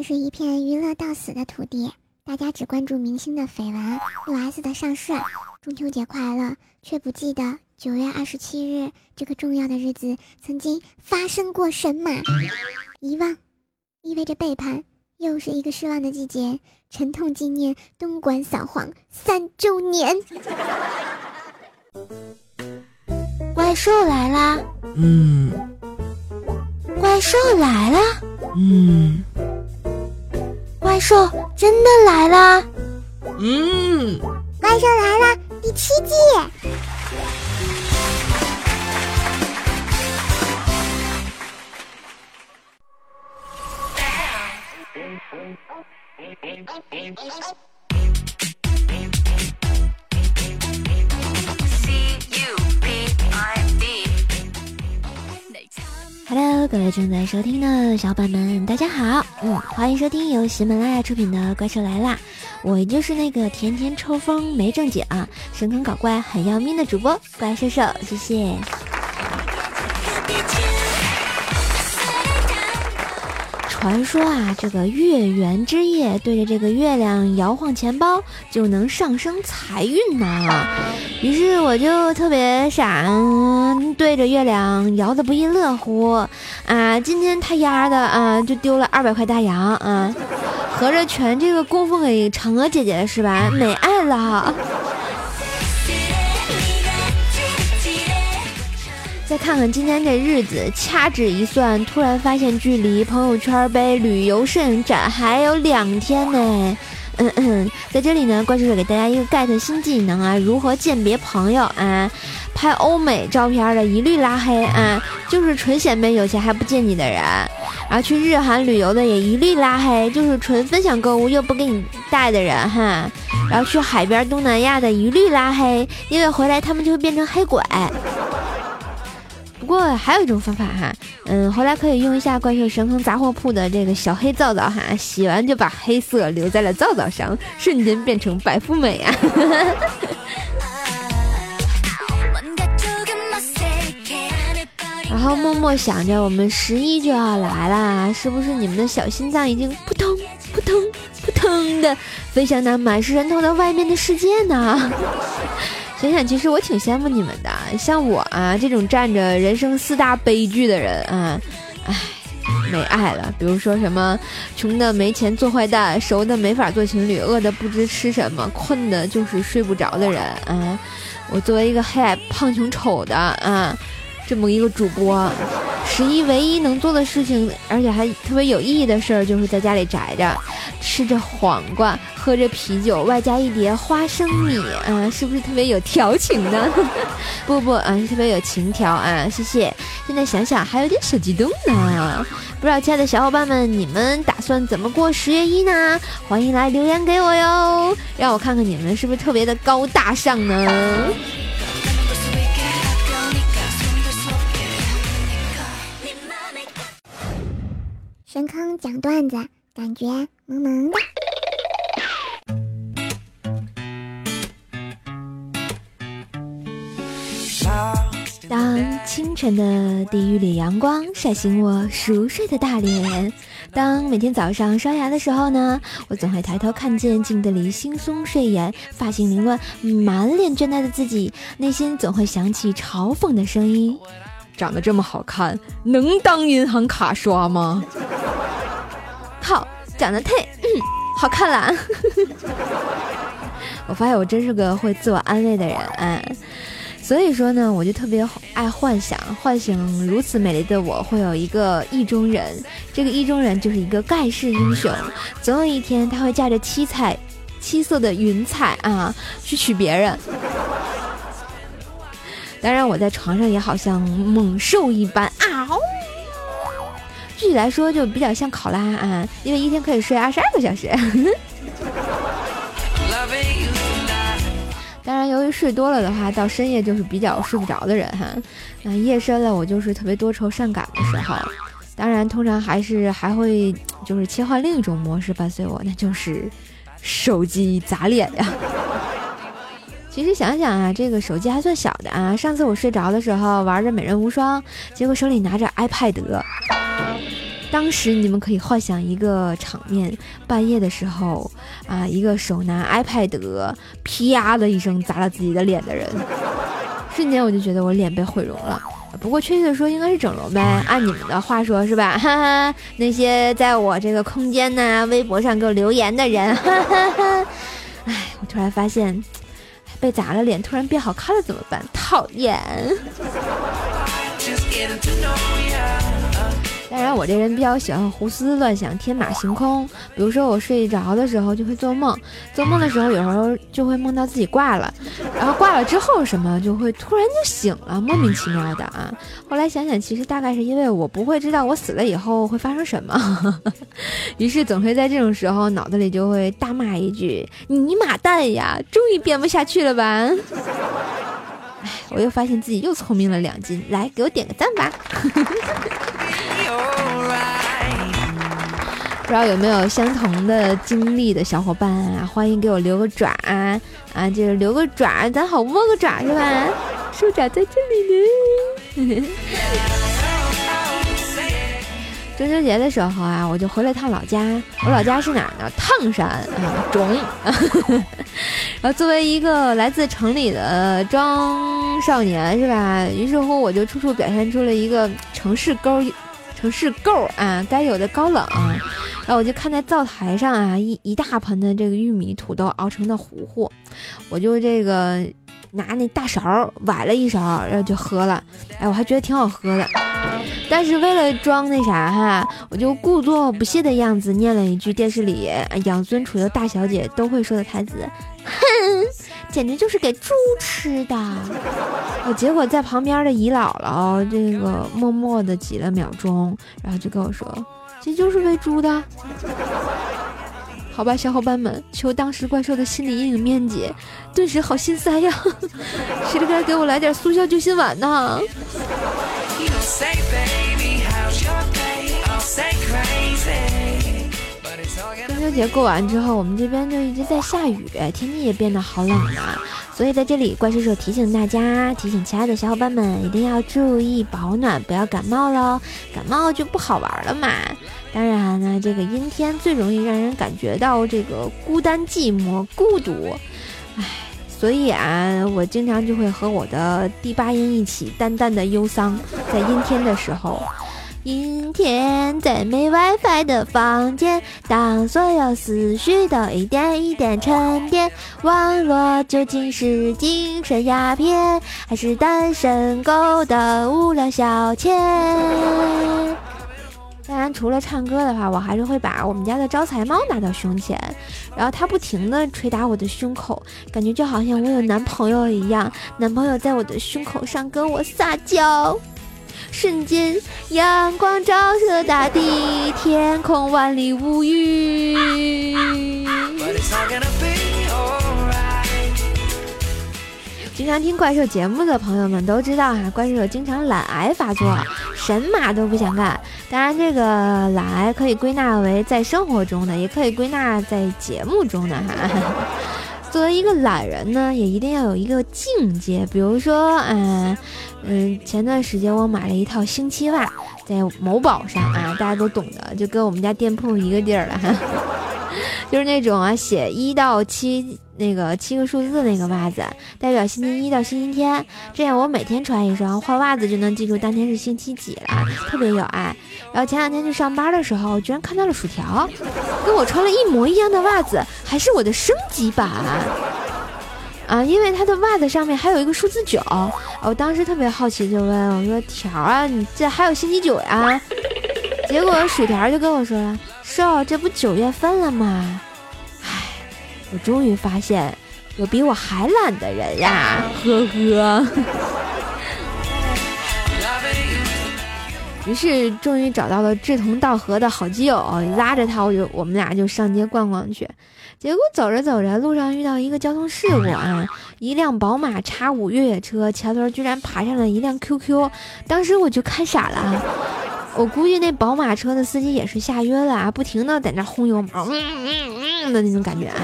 这是一片娱乐到死的土地，大家只关注明星的绯闻、六 S 的上市。中秋节快乐，却不记得九月二十七日这个重要的日子曾经发生过神马。遗忘意味着背叛，又是一个失望的季节。沉痛纪念东莞扫黄三周年。怪兽来啦！嗯怪兽来啦！嗯怪兽真的来啦！嗯，怪兽来了第七季。Hello，各位正在收听的小伙伴们，大家好，嗯，欢迎收听由喜马拉雅出品的《怪兽来啦》，我就是那个天天抽风没正经啊、神坑搞怪很要命的主播怪兽兽，谢谢。传说啊，这个月圆之夜对着这个月亮摇晃钱包，就能上升财运呐。于是我就特别傻，对着月亮摇的不亦乐乎啊！今天他丫的啊，就丢了二百块大洋啊，合着全这个供奉给嫦娥姐姐了是吧？美爱了。再看看今天这日子，掐指一算，突然发现距离朋友圈杯旅游摄影展还有两天呢。嗯嗯，在这里呢，怪兽手给大家一个 get 新技能啊，如何鉴别朋友啊？拍欧美照片的一律拉黑啊，就是纯显摆有钱还不见你的人；然后去日韩旅游的也一律拉黑，就是纯分享购物又不给你带的人哈。然后去海边东南亚的一律拉黑，因为回来他们就会变成黑鬼。不过还有一种方法哈，嗯，回来可以用一下怪兽神坑杂货铺的这个小黑皂皂哈，洗完就把黑色留在了皂皂上，瞬间变成白富美啊！然后默默想着，我们十一就要来啦，是不是你们的小心脏已经扑通扑通扑通的飞向那满是人头的外面的世界呢？想想，其实我挺羡慕你们的，像我啊这种站着人生四大悲剧的人啊，唉，没爱了。比如说什么穷的没钱做坏蛋，熟的没法做情侣，饿的不知吃什么，困的就是睡不着的人啊。我作为一个黑矮胖穷丑的啊，这么一个主播，十一唯一能做的事情，而且还特别有意义的事儿，就是在家里宅着，吃着黄瓜，喝着啤酒，外加一碟花生米，啊，是不是特别有调情呢？不 不，嗯，特别有情调啊！谢谢。现在想想还有点小激动呢。不知道亲爱的小伙伴们，你们打算怎么过十月一呢？欢迎来留言给我哟，让我看看你们是不是特别的高大上呢？神坑讲段子，感觉萌萌的。当清晨的第一缕阳光晒醒我熟睡的大脸，当每天早上刷牙的时候呢，我总会抬头看见镜子里惺忪睡眼、发型凌乱、满脸倦怠的自己，内心总会响起嘲讽的声音：长得这么好看，能当银行卡刷吗？靠，长得太、嗯、好看了。我发现我真是个会自我安慰的人，哎。所以说呢，我就特别爱幻想，幻想如此美丽的我会有一个意中人，这个意中人就是一个盖世英雄，总有一天他会驾着七彩、七色的云彩啊去娶别人。当然，我在床上也好像猛兽一般啊，具体来说就比较像考拉啊，因为一天可以睡二十二个小时。当然，由于睡多了的话，到深夜就是比较睡不着的人哈。那夜深了，我就是特别多愁善感的时候。当然，通常还是还会就是切换另一种模式伴随我，那就是手机砸脸呀。其实想想啊，这个手机还算小的啊。上次我睡着的时候玩着美人无双，结果手里拿着 iPad，当时你们可以幻想一个场面：半夜的时候啊，一个手拿 iPad，啪的一声砸了自己的脸的人，瞬间我就觉得我脸被毁容了。不过确切的说，应该是整容呗。按你们的话说，是吧？哈哈，那些在我这个空间呢、微博上给我留言的人，哈哈哈。哎，我突然发现，被砸了脸，突然变好看了，怎么办？讨厌。当然，我这人比较喜欢胡思乱想、天马行空。比如说，我睡着的时候就会做梦，做梦的时候有时候就会梦到自己挂了，然后挂了之后什么就会突然就醒了，莫名其妙的啊。后来想想，其实大概是因为我不会知道我死了以后会发生什么，于是总会在这种时候脑子里就会大骂一句：“你妈蛋呀，终于编不下去了吧？” 哎，我又发现自己又聪明了两斤，来给我点个赞吧。不知道有没有相同的经历的小伙伴啊？欢迎给我留个爪啊！啊，就是留个爪，咱好摸个爪是吧？手爪在这里呢。中秋节的时候啊，我就回了趟老家。我老家是哪儿呢？烫山啊，种。然后作为一个来自城里的装少年是吧？于是乎我就处处表现出了一个城市勾。城市够啊，该有的高冷。然后我就看在灶台上啊，一一大盆的这个玉米土豆熬成的糊糊，我就这个拿那大勺崴了一勺，然后就喝了。哎，我还觉得挺好喝的。但是为了装那啥哈，我就故作不屑的样子念了一句电视里养尊处优大小姐都会说的台词：“哼。”简直就是给猪吃的！我结果在旁边的姨姥姥这个默默的挤了秒钟，然后就跟我说：“这就是喂猪的。”好吧，小伙伴们，求当时怪兽的心理阴影面积，顿时好心塞呀！谁都该给我来点速效救心丸呢？中秋节过完之后，我们这边就一直在下雨，天气也变得好冷了。所以在这里，怪叔叔提醒大家，提醒其他的小伙伴们，一定要注意保暖，不要感冒喽。感冒就不好玩了嘛。当然呢，这个阴天最容易让人感觉到这个孤单、寂寞、孤独。唉，所以啊，我经常就会和我的第八音一起淡淡的忧伤，在阴天的时候。阴天，在没 WiFi 的房间，当所有思绪都一点一点沉淀，网络究竟是精神鸦片，还是单身狗的无聊消遣？当然，除了唱歌的话，我还是会把我们家的招财猫拿到胸前，然后它不停的捶打我的胸口，感觉就好像我有男朋友一样，男朋友在我的胸口上跟我撒娇。瞬间，阳光照射大地，天空万里无云。经常听怪兽节目的朋友们都知道哈，怪兽经常懒癌发作，神马都不想干。当然，这个懒癌可以归纳为在生活中的，也可以归纳在节目中的哈。作为一个懒人呢，也一定要有一个境界。比如说，嗯嗯，前段时间我买了一套星期袜，在某宝上啊，大家都懂的，就跟我们家店铺一个地儿了哈。就是那种啊，写一到七那个七个数字那个袜子，代表星期一到星期天，这样我每天穿一双，换袜子就能记住当天是星期几了，特别有爱。然后前两天去上班的时候，居然看到了薯条，跟我穿了一模一样的袜子，还是我的升级版啊！因为他的袜子上面还有一个数字九，我当时特别好奇，就问我说：“条啊，你这还有星期九呀？”结果薯条就跟我说了。瘦，这不九月份了吗？唉，我终于发现有比我还懒的人呀！呵呵。于是终于找到了志同道合的好基友，拉着他，我就我们俩就上街逛逛去。结果走着走着，路上遇到一个交通事故啊！一辆宝马叉五越野车前轮居然爬上了一辆 QQ，当时我就看傻了啊。我估计那宝马车的司机也是吓晕了啊，不停的在那轰油门，嗯嗯嗯的那种感觉啊，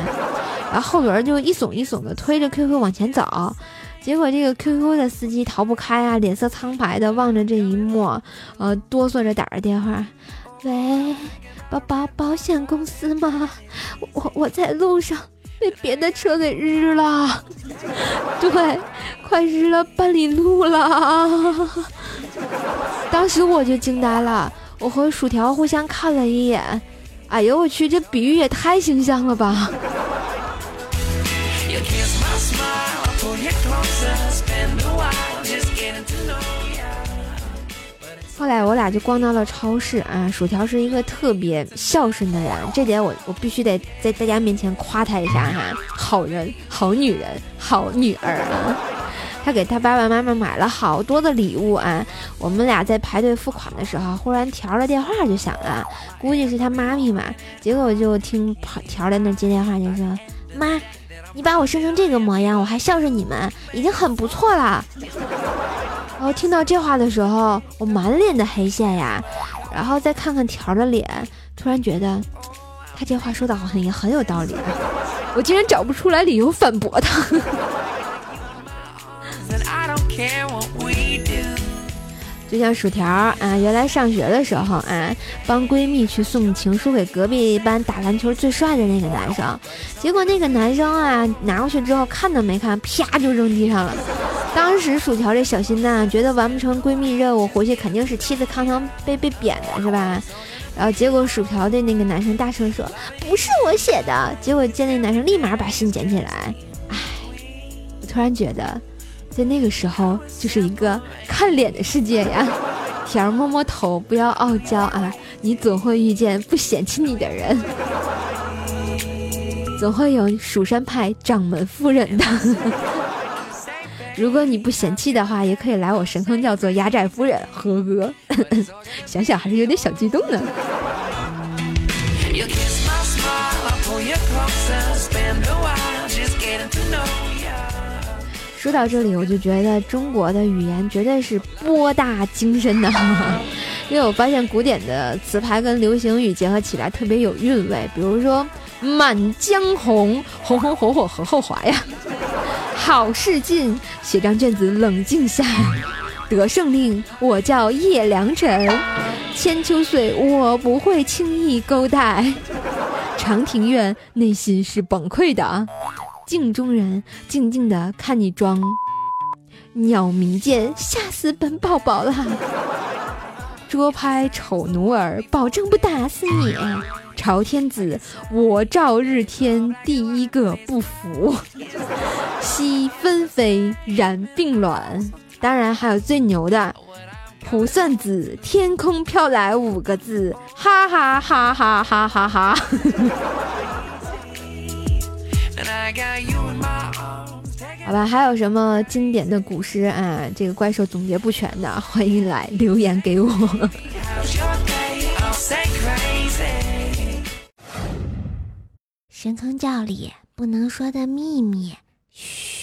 然后后轮就一耸一耸的推着 QQ 往前走，结果这个 QQ 的司机逃不开啊，脸色苍白的望着这一幕，呃，哆嗦着打着电话，喂，保保保险公司吗？我我在路上被别的车给日了，对，快日了半里路了。当时我就惊呆了，我和薯条互相看了一眼，哎呦我去，这比喻也太形象了吧！后来我俩就逛到了超市啊，薯条是一个特别孝顺的人，这点我我必须得在大家面前夸他一下哈，好人、好女人、好女儿啊！他给他爸爸妈妈买了好多的礼物啊！我们俩在排队付款的时候，忽然条的电话就响了，估计是他妈咪嘛。结果就听条在那接电话，就说：“妈，你把我生成这个模样，我还孝顺你们，已经很不错了。”然后听到这话的时候，我满脸的黑线呀，然后再看看条的脸，突然觉得他这话说的好像也很有道理，我竟然找不出来理由反驳他。就像薯条啊，原来上学的时候啊，帮闺蜜去送情书给隔壁班打篮球最帅的那个男生，结果那个男生啊拿过去之后看都没看，啪就扔地上了。当时薯条这小心脏觉得完不成闺蜜任务，回去肯定是气得康康被被扁的是吧？然后结果薯条对那个男生大声说不是我写的，结果见那男生立马把信捡起来。唉，我突然觉得。在那个时候，就是一个看脸的世界呀。甜儿摸摸头，不要傲娇啊，你总会遇见不嫌弃你的人，总会有蜀山派掌门夫人的。如果你不嫌弃的话，也可以来我神坑教做压寨夫人，呵呵。想想还是有点小激动呢。说到这里，我就觉得中国的语言绝对是博大精深的，因为我发现古典的词牌跟流行语结合起来特别有韵味。比如说“满江红”，红红火火何后华呀；“ 好事近”，写张卷子冷静下；“得胜令”，我叫叶良辰；“千秋岁”，我不会轻易勾带；“ 长亭院”，内心是崩溃的啊。镜中人，静静的看你装鸟鸣涧，吓死本宝宝了。捉拍丑奴儿，保证不打死你。朝天子，我赵日天第一个不服。惜纷飞，然并卵。当然还有最牛的，卜算子，天空飘来五个字，哈哈哈哈哈哈哈。好吧，还有什么经典的古诗啊？这个怪兽总结不全的，欢迎来留言给我。神坑教里不能说的秘密，嘘。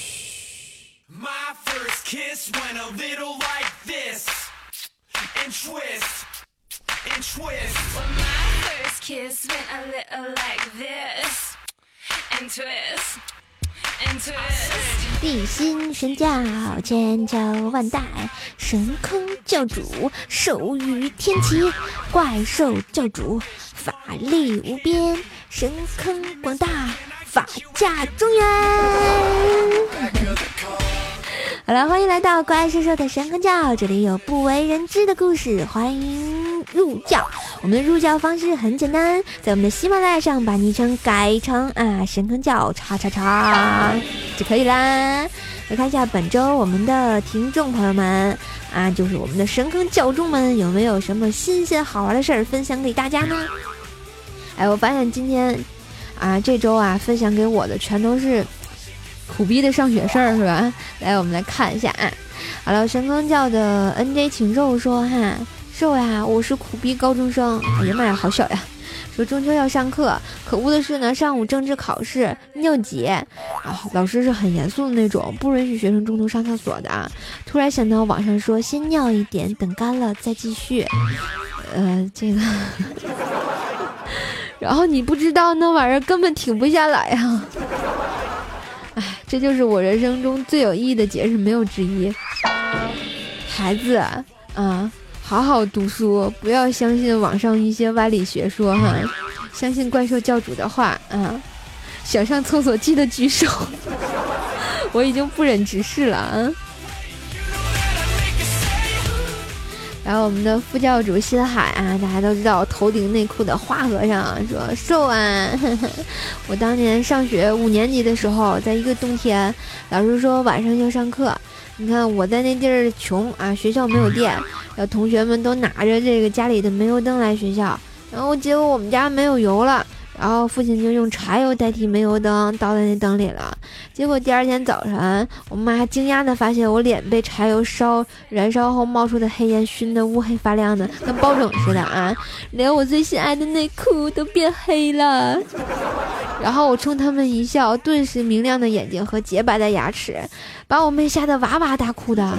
地心神教千秋万代，神坑教主手语天齐，怪兽教主法力无边，神坑广大，法驾中原。好了，欢迎来到怪兽兽的神坑教，这里有不为人知的故事，欢迎入教。我们的入教方式很简单，在我们的喜马拉雅上把昵称改成啊神坑教叉叉叉就可以啦。来看一下本周我们的听众朋友们啊，就是我们的神坑教众们，有没有什么新鲜好玩的事儿分享给大家呢？哎，我发现今天啊这周啊分享给我的全都是。苦逼的上学事儿是吧？来，我们来看一下啊。好了，神坑教的 N J 请肉说哈，肉呀，我是苦逼高中生。哎呀妈呀，好小呀！说中秋要上课，可恶的是呢，上午政治考试尿急啊，老师是很严肃的那种，不允许学生中途上厕所的。突然想到网上说先尿一点，等干了再继续。呃，这个，然后你不知道那玩意儿根本停不下来呀。哎，这就是我人生中最有意义的节日，没有之一。孩子，啊，好好好读书，不要相信网上一些歪理学说哈，相信怪兽教主的话啊！想上厕所记得举手，我已经不忍直视了啊！然后我们的副教主心海啊，大家都知道头顶内裤的花和尚说瘦啊！我当年上学五年级的时候，在一个冬天，老师说晚上要上课，你看我在那地儿穷啊，学校没有电，然后同学们都拿着这个家里的煤油灯来学校，然后结果我们家没有油了。然后父亲就用柴油代替煤油灯倒在那灯里了，结果第二天早晨，我妈惊讶地发现我脸被柴油烧燃烧后冒出的黑烟熏得乌黑发亮的，跟包拯似的啊！连我最心爱的内裤都变黑了。然后我冲他们一笑，顿时明亮的眼睛和洁白的牙齿，把我妹吓得哇哇大哭的。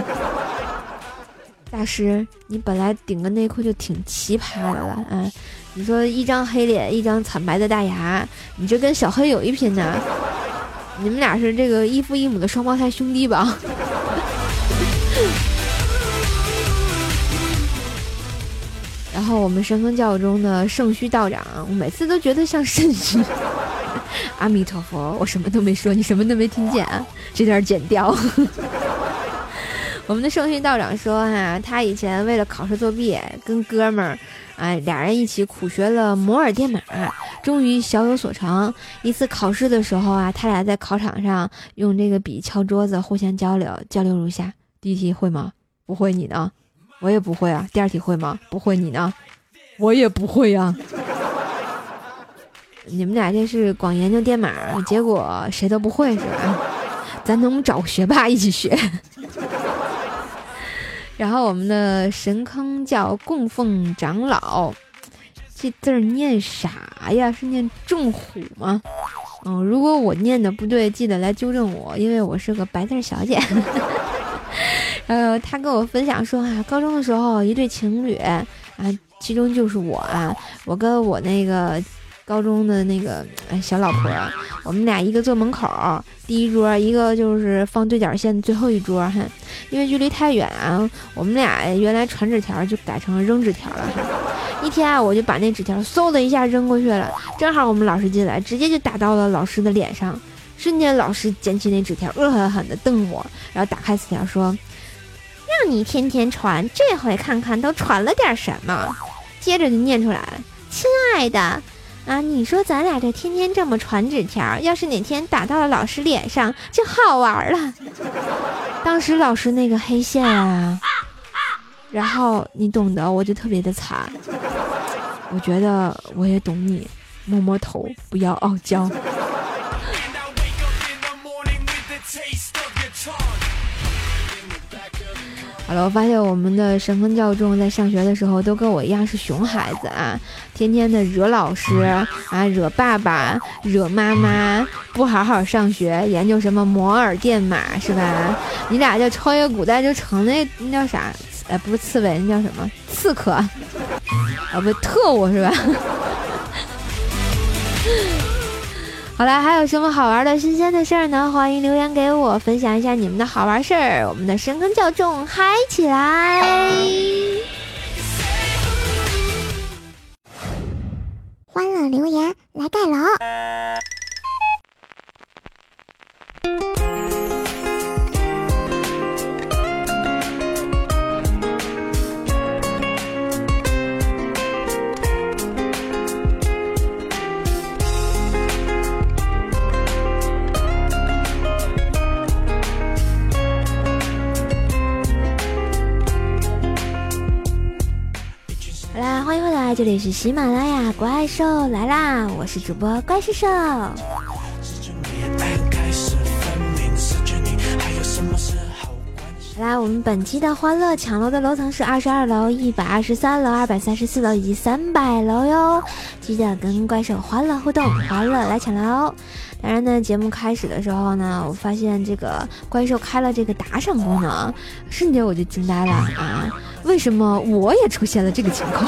大师，你本来顶个内裤就挺奇葩的了啊！你说一张黑脸，一张惨白的大牙，你这跟小黑有一拼呢。你们俩是这个异父异母的双胞胎兄弟吧？然后我们神风教中的圣虚道长，我每次都觉得像肾虚。阿弥陀佛，我什么都没说，你什么都没听见啊？这段剪掉。我们的圣训道长说：“哈，他以前为了考试作弊，跟哥们儿，哎，俩人一起苦学了摩尔电码，终于小有所成。一次考试的时候啊，他俩在考场上用这个笔敲桌子，互相交流。交流如下：第一题会吗？不会。你呢？我也不会啊。第二题会吗？不会。你呢？我也不会呀。你们俩这是光研究电码，结果谁都不会是吧？咱能不能找个学霸一起学？”然后我们的神坑叫供奉长老，这字儿念啥呀？是念众虎吗？嗯，如果我念的不对，记得来纠正我，因为我是个白字小姐。呃，他跟我分享说啊，高中的时候一对情侣啊，其中就是我啊，我跟我那个。高中的那个小老婆，我们俩一个坐门口第一桌，一个就是放对角线最后一桌哈。因为距离太远啊，我们俩原来传纸条就改成扔纸条了哈。一天啊，我就把那纸条嗖的一下扔过去了，正好我们老师进来，直接就打到了老师的脸上。瞬间，老师捡起那纸条，恶狠狠地瞪我，然后打开纸条说：“让你天天传，这回看看都传了点什么。”接着就念出来了：“亲爱的。”啊，你说咱俩这天天这么传纸条，要是哪天打到了老师脸上，就好玩了。当时老师那个黑线啊，然后你懂得，我就特别的惨。我觉得我也懂你，摸摸头，不要傲娇。我发现我们的神坑教众在上学的时候都跟我一样是熊孩子啊，天天的惹老师啊，惹爸爸，惹妈妈，不好好上学，研究什么摩尔电码是吧？你俩就超越古代就成那那叫啥？哎，不是刺猬，那叫什么？刺客？啊，不特务是吧？好了，还有什么好玩的新鲜的事儿呢？欢迎留言给我，分享一下你们的好玩事儿。我们的深坑教众嗨起来！欢乐留言来盖楼。这里是喜马拉雅怪兽来啦！我是主播怪兽兽。来，我们本期的欢乐抢楼的楼层是二十二楼、一百二十三楼、二百三十四楼以及三百楼哟！记得跟怪兽欢乐互动，欢乐来抢楼。当然呢，节目开始的时候呢，我发现这个怪兽开了这个打赏功能，瞬间我就惊呆了啊！为什么我也出现了这个情况？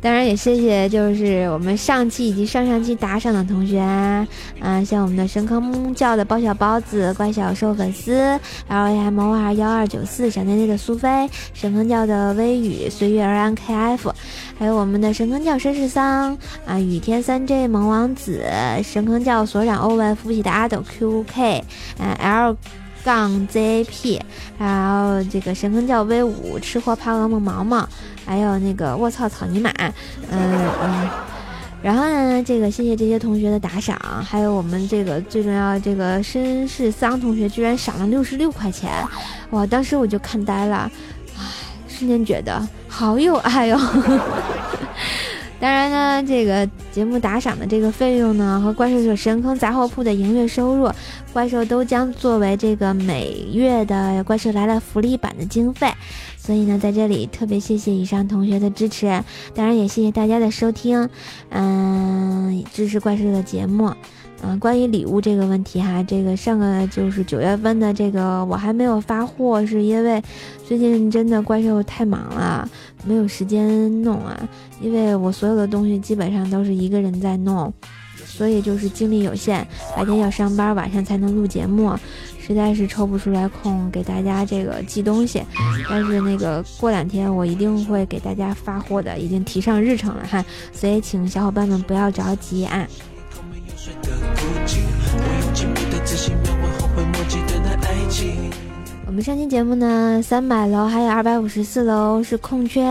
当然也谢谢，就是我们上期以及上上期打赏的同学啊，像我们的神坑教的包小包子、怪小兽粉丝，L A M O R 幺二九四，小内内的苏菲，神坑教的微雨，随月而安 K F，还有我们的神坑教绅士桑啊，雨天三 J 萌王子，神坑教所长欧文，福喜的阿斗 Q K，啊 L。杠 ZAP，还有这个神坑教威武吃货怕噩梦毛毛，还有那个卧槽草泥马，嗯嗯，然后呢，这个谢谢这些同学的打赏，还有我们这个最重要这个绅士桑同学居然赏了六十六块钱，哇！当时我就看呆了，唉，瞬间觉得好有爱哟。当然呢，这个节目打赏的这个费用呢，和怪兽手神坑杂货铺的营业收入，怪兽都将作为这个每月的怪兽来了福利版的经费。所以呢，在这里特别谢谢以上同学的支持，当然也谢谢大家的收听，嗯，支持怪兽的节目。嗯，关于礼物这个问题哈，这个上个就是九月份的这个我还没有发货，是因为最近真的怪兽太忙了，没有时间弄啊。因为我所有的东西基本上都是一个人在弄，所以就是精力有限，白天要上班，晚上才能录节目，实在是抽不出来空给大家这个寄东西。但是那个过两天我一定会给大家发货的，已经提上日程了哈，所以请小伙伴们不要着急啊。我们上期节目呢，三百楼还有二百五十四楼是空缺，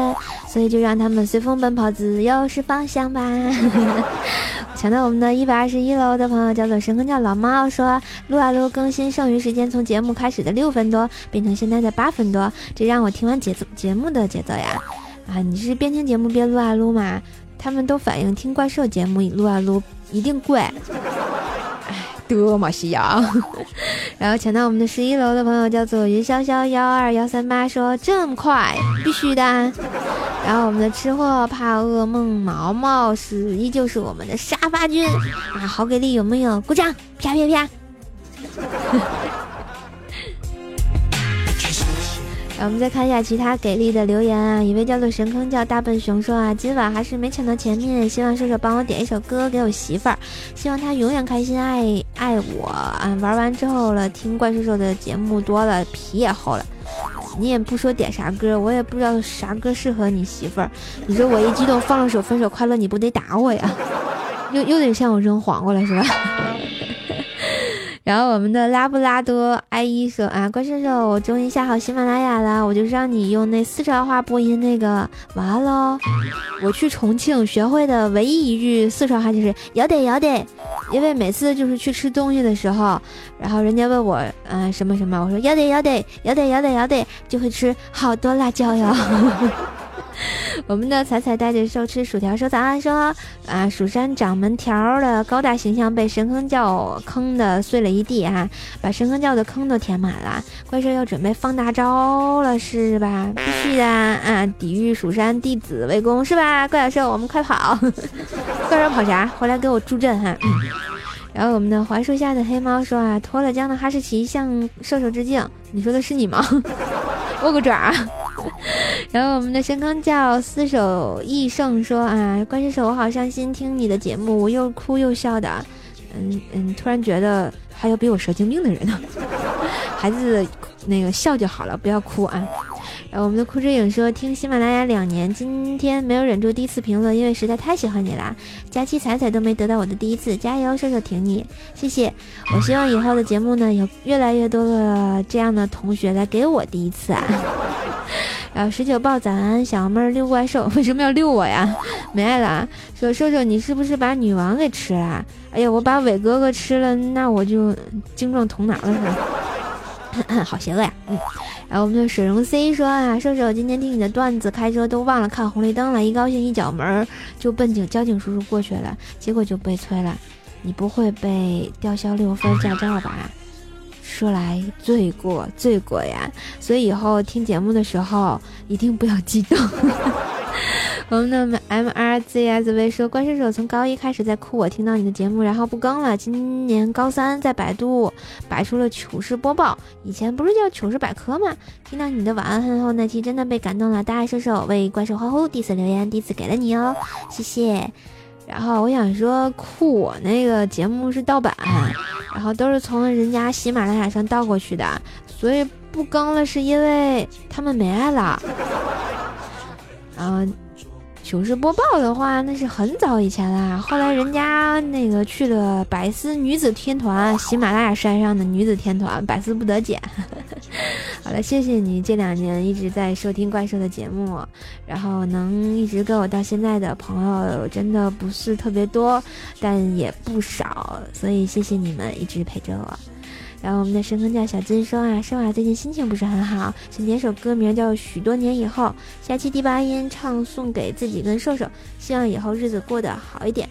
所以就让他们随风奔跑，自由是方向吧。抢到我们的一百二十一楼的朋友叫做神坑教老猫，说撸啊撸更新剩余时间从节目开始的六分多变成现在的八分多，这让我听完节奏节目的节奏呀。啊，你是边听节目边撸啊撸吗？他们都反映听怪兽节目撸啊撸一定贵。多么需要，然后抢到我们的十一楼的朋友叫做云潇潇幺二幺三八，说这么快，必须的。然后我们的吃货怕噩梦毛毛是依旧是我们的沙发君啊，好给力，有没有？鼓掌，啪啪啪。我们再看一下其他给力的留言啊！一位叫做神坑叫大笨熊说啊，今晚还是没抢到前面，希望射手帮我点一首歌给我媳妇儿，希望她永远开心爱爱我啊！玩完之后了，听怪兽兽的节目多了，皮也厚了。你也不说点啥歌，我也不知道啥歌适合你媳妇儿。你说我一激动放了首《分手快乐》，你不得打我呀？又又得向我扔黄瓜了是吧？然后我们的拉布拉多阿姨说啊，关叔叔，我终于下好喜马拉雅了，我就让你用那四川话播音那个完喽。我去重庆学会的唯一一句四川话就是要得要得，因为每次就是去吃东西的时候，然后人家问我嗯什么什么，我说要得要得要得要得要得，就会吃好多辣椒哟。我们的彩彩带着兽吃薯条说早安说啊，蜀山掌门条的高大形象被神坑教坑的碎了一地哈，把神坑教的坑都填满了。怪兽要准备放大招了是吧？必须的啊！抵御蜀山弟子围攻是吧？怪兽，我们快跑！怪兽跑啥？回来给我助阵哈！然后我们的槐树下的黑猫说啊，脱了缰的哈士奇向射手致敬。你说的是你吗？握个爪。然后我们的神坑叫厮守易胜说啊，关射手我好伤心，听你的节目我又哭又笑的，嗯嗯，突然觉得还有比我蛇精病的人呢，孩子那个笑就好了，不要哭啊。然后我们的哭之影说听喜马拉雅两年，今天没有忍住第一次评论，因为实在太喜欢你啦。佳期彩彩都没得到我的第一次，加油，射手挺你，谢谢。我希望以后的节目呢，有越来越多的这样的同学来给我第一次啊。然后十九豹早安，小妹儿遛怪兽，为什么要遛我呀？没爱了。说瘦瘦，你是不是把女王给吃了？哎呀，我把伟哥哥吃了，那我就精壮头脑了是吧？好邪恶呀！嗯。然后我们的水溶 C 说啊，瘦瘦今天听你的段子，开车都忘了看红绿灯了，一高兴一脚门就奔警交警叔叔过去了，结果就被催了。你不会被吊销六分驾照吧？说来罪过罪过呀，所以以后听节目的时候一定不要激动。我们的 M R Z S V 说，怪兽手从高一开始在哭我听到你的节目，然后不更了。今年高三在百度摆出了糗事播报，以前不是叫糗事百科吗？听到你的晚安问候那期真的被感动了。大爱射手为怪兽欢呼，第一次留言，第一次给了你哦，谢谢。然后我想说，酷我那个节目是盗版，然后都是从人家喜马拉雅上盗过去的，所以不更了，是因为他们没爱了。然后。糗事播报的话，那是很早以前啦。后来人家那个去了百思女子天团，喜马拉雅山上的女子天团，百思不得减。好了，谢谢你这两年一直在收听怪兽的节目，然后能一直跟我到现在的朋友，真的不是特别多，但也不少，所以谢谢你们一直陪着我。然后我们的深坑叫小金说啊，生娃最近心情不是很好，想点首歌名叫《许多年以后》，下期第八音唱送给自己跟瘦瘦，希望以后日子过得好一点。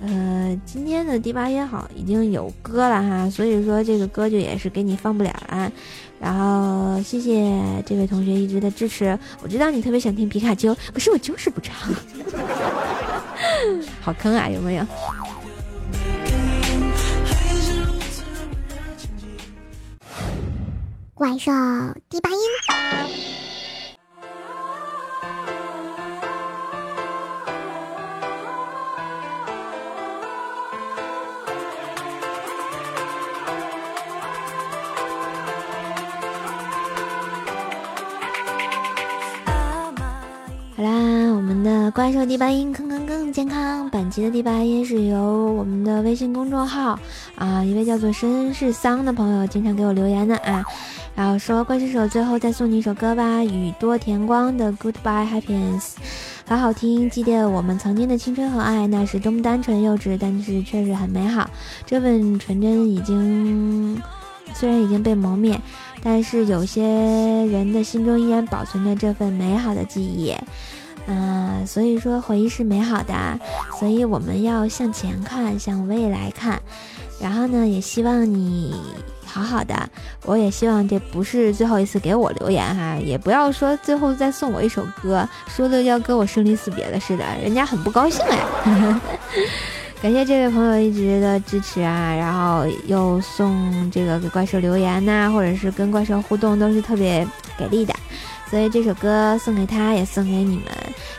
呃，今天的第八音好已经有歌了哈，所以说这个歌就也是给你放不了了。然后谢谢这位同学一直的支持，我知道你特别想听皮卡丘，可是我就是不唱，好坑啊，有没有？怪兽第八音。好啦，我们的怪兽第八音，坑坑更健康。本期的第八音是由我们的微信公众号啊，一位叫做绅士桑的朋友经常给我留言的啊，然后说怪兽手最后再送你一首歌吧，宇多田光的 Goodbye Happiness，好好听，记得我们曾经的青春和爱，那是多么单纯幼稚，但是确实很美好。这份纯真已经虽然已经被磨灭，但是有些人的心中依然保存着这份美好的记忆。嗯，所以说回忆是美好的，所以我们要向前看，向未来看。然后呢，也希望你好好的。我也希望这不是最后一次给我留言哈，也不要说最后再送我一首歌，说的要跟我生离死别的似的，人家很不高兴哎。感谢这位朋友一直的支持啊，然后又送这个给怪兽留言呐，或者是跟怪兽互动，都是特别给力的。所以这首歌送给他，也送给你们，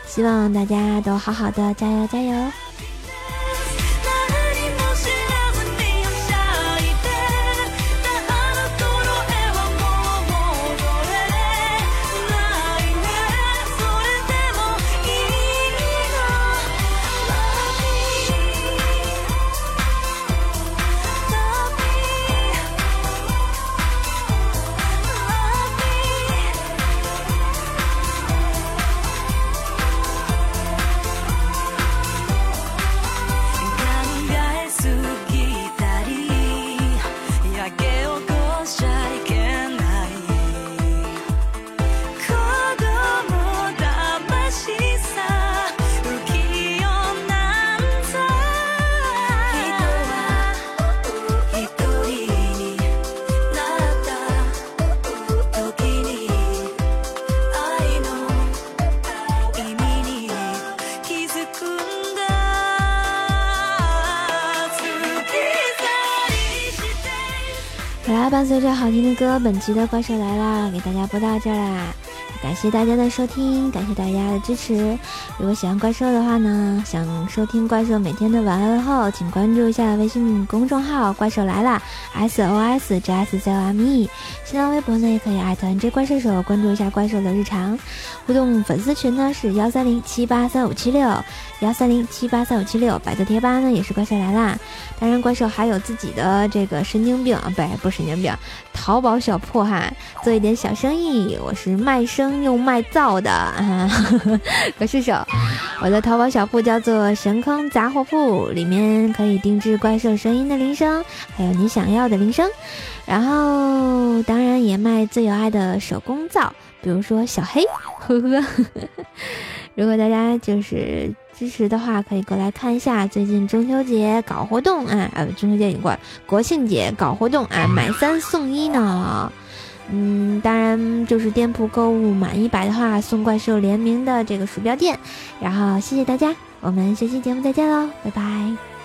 希望大家都好好的，加油加油！随着好听的歌，本期的怪兽来啦，给大家播到这儿啦。感谢大家的收听，感谢大家的支持。如果喜欢怪兽的话呢，想收听怪兽每天的晚安后，请关注一下微信公众号“怪兽来啦 ”，S O S J S C O M E。新浪微博呢也可以艾特 J 怪兽手，关注一下怪兽的日常互动。粉丝群呢是幺三零七八三五七六幺三零七八三五七六。百度贴吧呢也是怪兽来啦。当然，怪兽还有自己的这个神经病啊，不不是神经病，淘宝小铺哈，做一点小生意。我是卖声。又卖造的啊，可是手，我的淘宝小铺叫做神坑杂货铺，里面可以定制怪兽声音的铃声，还有你想要的铃声，然后当然也卖最有爱的手工皂，比如说小黑，呵呵。如果大家就是支持的话，可以过来看一下，最近中秋节搞活动啊，呃，中秋节已经过了，国庆节搞活动啊，买三送一呢。嗯，当然就是店铺购物满一百的话，送怪兽联名的这个鼠标垫。然后谢谢大家，我们下期节目再见喽，拜拜。